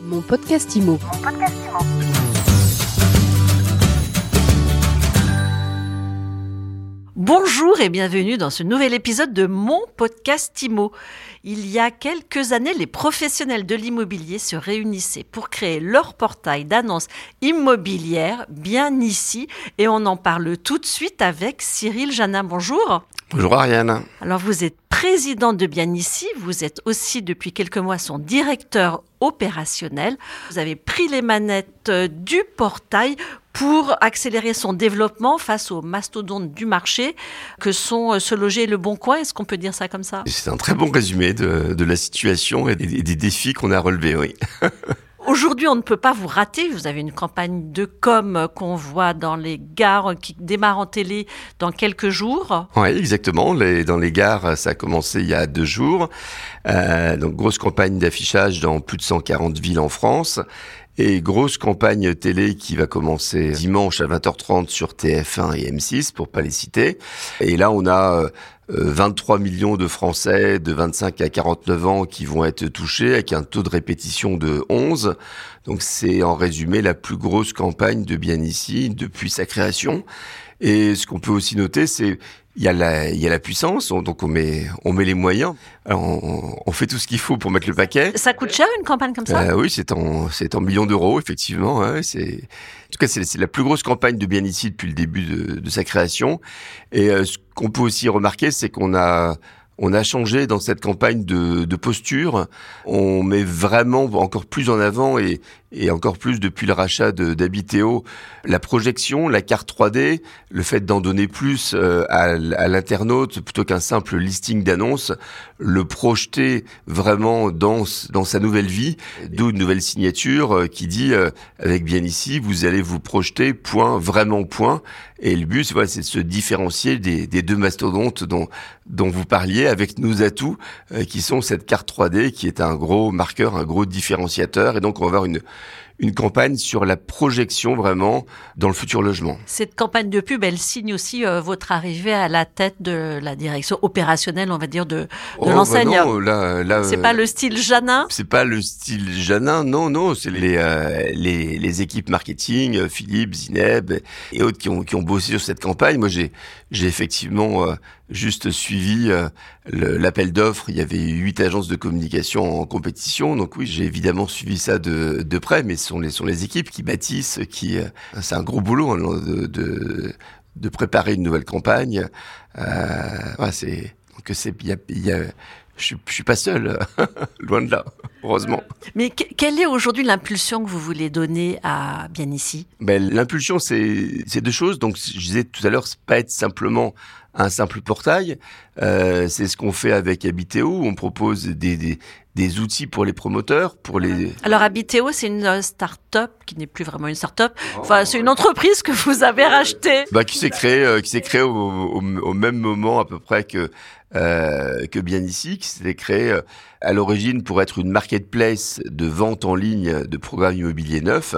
Mon podcast IMO. Bonjour et bienvenue dans ce nouvel épisode de mon podcast IMO. Il y a quelques années, les professionnels de l'immobilier se réunissaient pour créer leur portail d'annonces immobilières bien ici et on en parle tout de suite avec Cyril Janin. Bonjour. Bonjour Ariane. Alors vous êtes président de Bien ici, vous êtes aussi depuis quelques mois son directeur opérationnel. Vous avez pris les manettes euh, du portail pour accélérer son développement face aux mastodontes du marché que sont euh, Se Loger et Le Bon Coin. Est-ce qu'on peut dire ça comme ça? C'est un très bon résumé de, de la situation et des, des défis qu'on a relevés, oui. Aujourd'hui, on ne peut pas vous rater. Vous avez une campagne de com qu'on voit dans les gares qui démarre en télé dans quelques jours. Oui, exactement. Dans les gares, ça a commencé il y a deux jours. Euh, donc, grosse campagne d'affichage dans plus de 140 villes en France. Et grosse campagne télé qui va commencer dimanche à 20h30 sur TF1 et M6, pour pas les citer. Et là, on a 23 euh, millions de Français de 25 à 49 ans qui vont être touchés avec un taux de répétition de 11. Donc c'est en résumé la plus grosse campagne de Bien ici depuis sa création. Et ce qu'on peut aussi noter, c'est il y a la, il y a la puissance, donc on met, on met les moyens. Alors on, on fait tout ce qu'il faut pour mettre le paquet. Ça coûte cher une campagne comme ça? Euh, Oui, c'est en, c'est en millions d'euros effectivement. Hein, c'est, en tout cas, c'est, c'est la plus grosse campagne de Bien ici depuis le début de, de sa création. Et euh, ce qu'on peut aussi remarquer, c'est qu'on a on a changé dans cette campagne de, de, posture. On met vraiment encore plus en avant et, et encore plus depuis le rachat d'Habiteo, la projection, la carte 3D, le fait d'en donner plus euh, à, à l'internaute plutôt qu'un simple listing d'annonces, le projeter vraiment dans, dans sa nouvelle vie, d'où une nouvelle signature euh, qui dit euh, avec bien ici, vous allez vous projeter point, vraiment point. Et le but, voilà, c'est de se différencier des, des, deux mastodontes dont, dont vous parliez avec nos atouts, qui sont cette carte 3D qui est un gros marqueur, un gros différenciateur. Et donc, on va avoir une, une campagne sur la projection vraiment dans le futur logement. Cette campagne de pub, elle signe aussi euh, votre arrivée à la tête de la direction opérationnelle, on va dire, de, de Oh, bah l'enseigne. non, là, là, C'est euh, pas le style Janin? C'est pas le style Janin, non, non, c'est les, euh, les, les équipes marketing, euh, Philippe, Zineb et autres qui ont, qui ont bossé sur cette campagne. Moi, j'ai, j'ai effectivement euh, juste suivi euh, l'appel d'offres. Il y avait huit agences de communication en compétition, donc oui, j'ai évidemment suivi ça de, de près, mais ce sont les, sont les équipes qui bâtissent, qui, euh, c'est un gros boulot hein, de, de, de préparer une nouvelle campagne. Euh, c'est, donc c'est, il y a, y a je je suis pas seul, loin de là, heureusement. Mais que- quelle est aujourd'hui l'impulsion que vous voulez donner à Bien ici Ben, l'impulsion, c'est c'est deux choses. Donc, je disais tout à l'heure, c'est pas être simplement un simple portail. Euh, c'est ce qu'on fait avec Habiteo. On propose des, des, des outils pour les promoteurs, pour les. Alors Habiteo, c'est une euh, start-up qui n'est plus vraiment une start-up. Enfin, c'est une entreprise que vous avez rachetée. Bah, qui s'est créé, euh, qui s'est créé au, au, au même moment à peu près que euh, que bien ici, qui s'était créé euh, à l'origine pour être une marketplace de vente en ligne de programmes immobiliers neufs,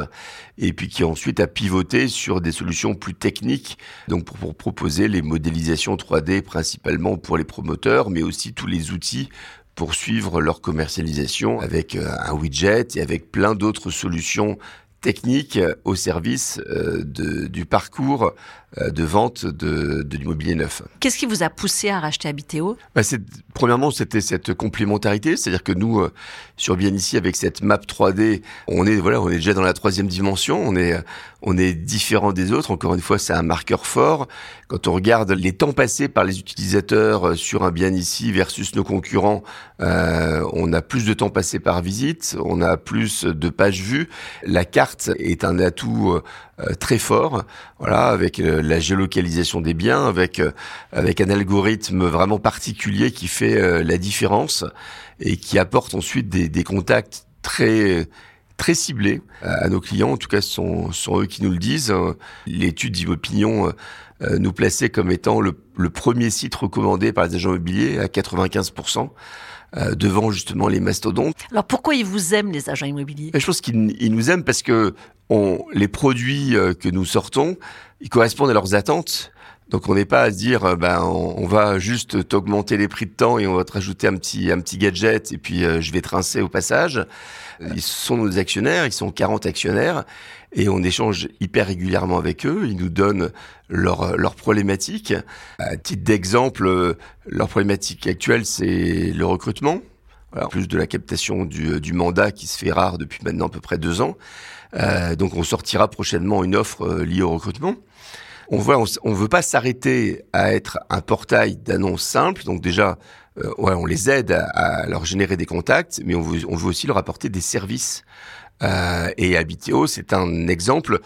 et puis qui ensuite a pivoté sur des solutions plus techniques, donc pour, pour proposer les modélisations 3D principalement pour les promoteurs, mais aussi tous les outils pour suivre leur commercialisation avec euh, un widget et avec plein d'autres solutions techniques euh, au service euh, de, du parcours euh, de vente de, de l'immobilier neuf. Qu'est-ce qui vous a poussé à racheter Habiteo? Bah, premièrement, c'était cette complémentarité, c'est-à-dire que nous, euh, sur Bien ici, avec cette map 3D, on est voilà, on est déjà dans la troisième dimension, on est euh, on est différent des autres. Encore une fois, c'est un marqueur fort. Quand on regarde les temps passés par les utilisateurs euh, sur un Bien ici versus nos concurrents, euh, on a plus de temps passé par visite, on a plus de pages vues. La carte est un atout euh, euh, très fort, voilà, avec euh, la géolocalisation des biens, avec euh, avec un algorithme vraiment particulier qui fait euh, la différence et qui apporte ensuite des, des contacts très très ciblés à à nos clients. En tout cas, ce sont, sont eux qui nous le disent. Euh, L'étude d'Imopinion euh, euh, nous plaçait comme étant le, le premier site recommandé par les agents immobiliers à 95%. Euh, devant justement les mastodontes. Alors pourquoi ils vous aiment les agents immobiliers? Je pense qu'ils ils nous aiment parce que on, les produits euh, que nous sortons, ils correspondent à leurs attentes, Donc on n'est pas à se dire euh, ben on, va juste t'augmenter les prix de temps et on va te rajouter un petit un petit gadget et puis euh, je vais trincer au passage. Ils sont nos actionnaires, ils sont 40 actionnaires et on échange hyper régulièrement avec eux. Ils nous donnent leurs leur problématiques. À titre d'exemple, leur problématique actuelle c'est le recrutement. en plus de la captation du, du, mandat qui se fait rare depuis maintenant à peu près deux ans. Euh, donc on sortira prochainement une offre liée au recrutement on voit, on, veut pas s'arrêter à être un portail d'annonces simples. Donc déjà, euh, ouais, on les aide à, leur générer des contacts, mais on veut, on veut aussi leur apporter des services. Euh, et Habiteo, c'est un exemple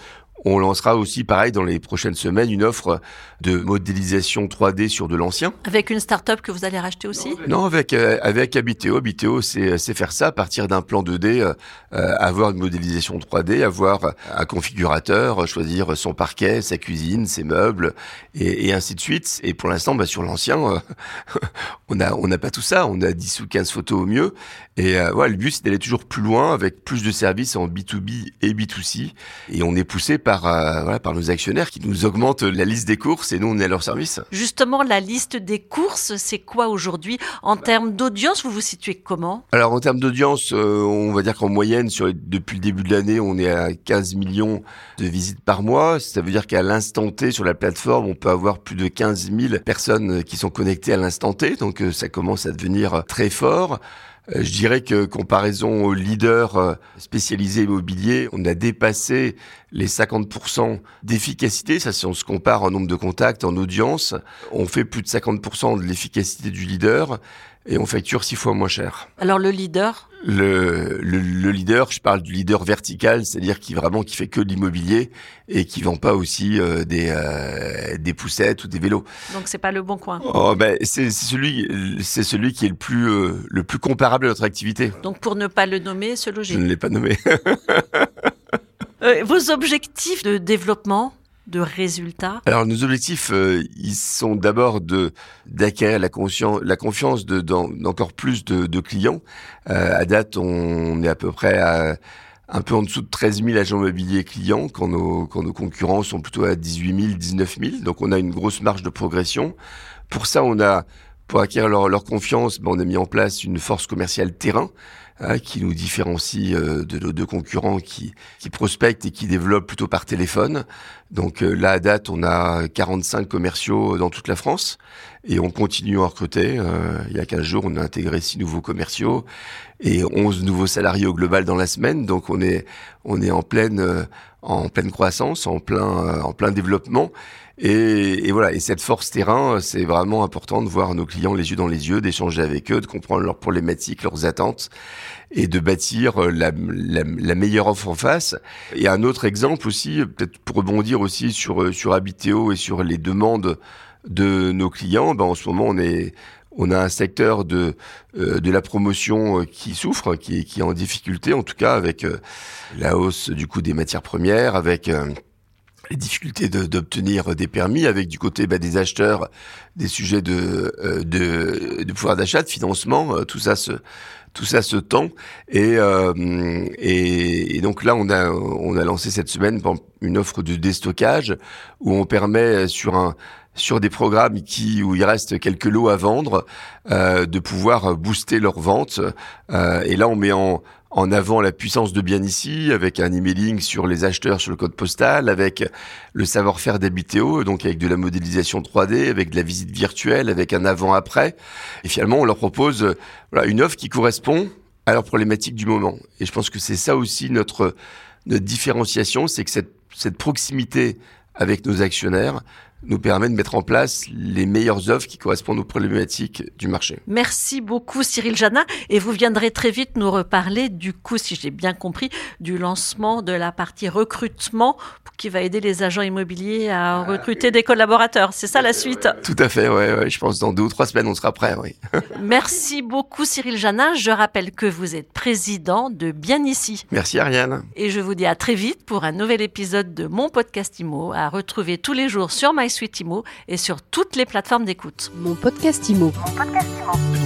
on lancera aussi, pareil, dans les prochaines semaines, une offre de modélisation 3D sur de l'ancien. Avec une start-up que vous allez racheter aussi? Non, avec euh, avec Habiteo. Habiteo, c'est c'est faire ça à partir d'un plan 2D, euh, euh, avoir une modélisation 3D, avoir un configurateur, choisir son parquet, sa cuisine, ses meubles, et, et ainsi de suite. Et pour l'instant, bah, sur l'ancien, on a on n'a pas tout ça. On a 10 ou 15 photos au mieux. Et voilà, le but, c'est d'aller toujours plus loin avec plus de services en B2B et B2C. Et on est poussé par par, euh, voilà, par nos actionnaires qui nous augmentent la liste des courses et nous, on est à leur service. Justement, la liste des courses, c'est quoi aujourd'hui? En termes d'audience, vous vous situez comment? Alors, en termes d'audience, euh, on va dire qu'en moyenne, sur, depuis le début de l'année, on est à 15 millions de visites par mois. Ça veut dire qu'à l'instant T, sur la plateforme, on peut avoir plus de 15 000 personnes qui sont connectées à l'instant T. Donc, euh, ça commence à devenir très fort. Euh, je dirais que comparaison aux leaders euh, spécialisés immobiliers, on a dépassé les 50% d'efficacité. Ça, si on se compare en nombre de contacts, en audience, on fait plus de 50% de l'efficacité du leader et on facture six fois moins cher. Alors le leader le, le, leader, je parle du leader vertical, c'est-à-dire qui vraiment qui fait que de l'immobilier et qui vend pas aussi euh, des euh, des poussettes ou des vélos. Donc c'est pas le bon coin. Oh ben c'est celui c'est celui qui est le plus euh, le plus comparable à notre activité. Donc pour ne pas le nommer, ce logique. Je ne l'ai pas nommé. vos objectifs de développement de Alors nos objectifs, euh, ils sont d'abord de d'acquérir la, la confiance de d'encore plus de, de clients. Euh, à date, on est à peu près à un peu en dessous de 13 000 agents immobiliers clients, quand nos, quand nos concurrents sont plutôt à 18 000, 19 000. Donc on a une grosse marge de progression. Pour ça, on a, pour acquérir leur, leur confiance, ben, on a mis en place une force commerciale terrain. Hein, qui nous différencie euh, de nos deux concurrents qui, qui prospectent et qui développent plutôt par téléphone. Donc euh, là, à date, on a 45 commerciaux dans toute la France et on continue à recruter. Euh, il y a 15 jours, on a intégré 6 nouveaux commerciaux et 11 nouveaux salariés au global dans la semaine. Donc on est, on est en pleine, en pleine croissance, en plein, en plein développement. Et, et, voilà, et cette force terrain, c'est vraiment important de voir nos clients les yeux dans les yeux, d'échanger avec eux, de comprendre leurs problématiques, leurs attentes, et de bâtir euh, la, la, la meilleure offre en face. Et un autre exemple aussi, peut-être pour rebondir aussi sur euh, sur Habiteo et sur les demandes de nos clients, ben en ce moment on est on a un secteur de euh, de la promotion qui souffre, qui, qui est en difficulté, en tout cas avec la hausse du coût des matières premières, avec les difficultés d'obtenir des permis avec du côté bah, des acheteurs des sujets de, euh, de, de pouvoir d'achat, de financement, euh, tout ça se tout ça se tend. Et, euh, et, et donc là on a on a lancé cette semaine une offre de déstockage où on permet sur un sur des programmes qui où il reste quelques lots à vendre euh, de pouvoir booster leurs ventes. Euh, et là on met en en avant la puissance de bien ici, avec un emailing sur les acheteurs sur le code postal, avec le savoir-faire d'Habiteo, donc avec de la modélisation 3D, avec de la visite virtuelle, avec un avant-après. Et finalement, on leur propose voilà, une offre qui correspond à leur problématique du moment. Et je pense que c'est ça aussi notre, notre différenciation, c'est que cette, cette proximité avec nos actionnaires nous permet de mettre en place les meilleures offres qui correspondent aux problématiques du marché. Merci beaucoup Cyril Janin et vous viendrez très vite nous reparler du coup, si j'ai bien compris, du lancement de la partie recrutement qui va aider les agents immobiliers à ah, recruter des collaborateurs. C'est ça la suite? Tout à fait, ouais, ouais, je pense dans deux ou trois semaines on sera prêt, oui. Merci beaucoup Cyril Janin. Je rappelle que vous êtes président de Bien Ici. Merci Ariane. Et je vous dis à très vite pour un nouvel épisode de mon podcast IMO à retrouver tous les jours sur My Suite Imo et sur toutes les plateformes d'écoute. Mon podcast Imo. Mon podcast Imo.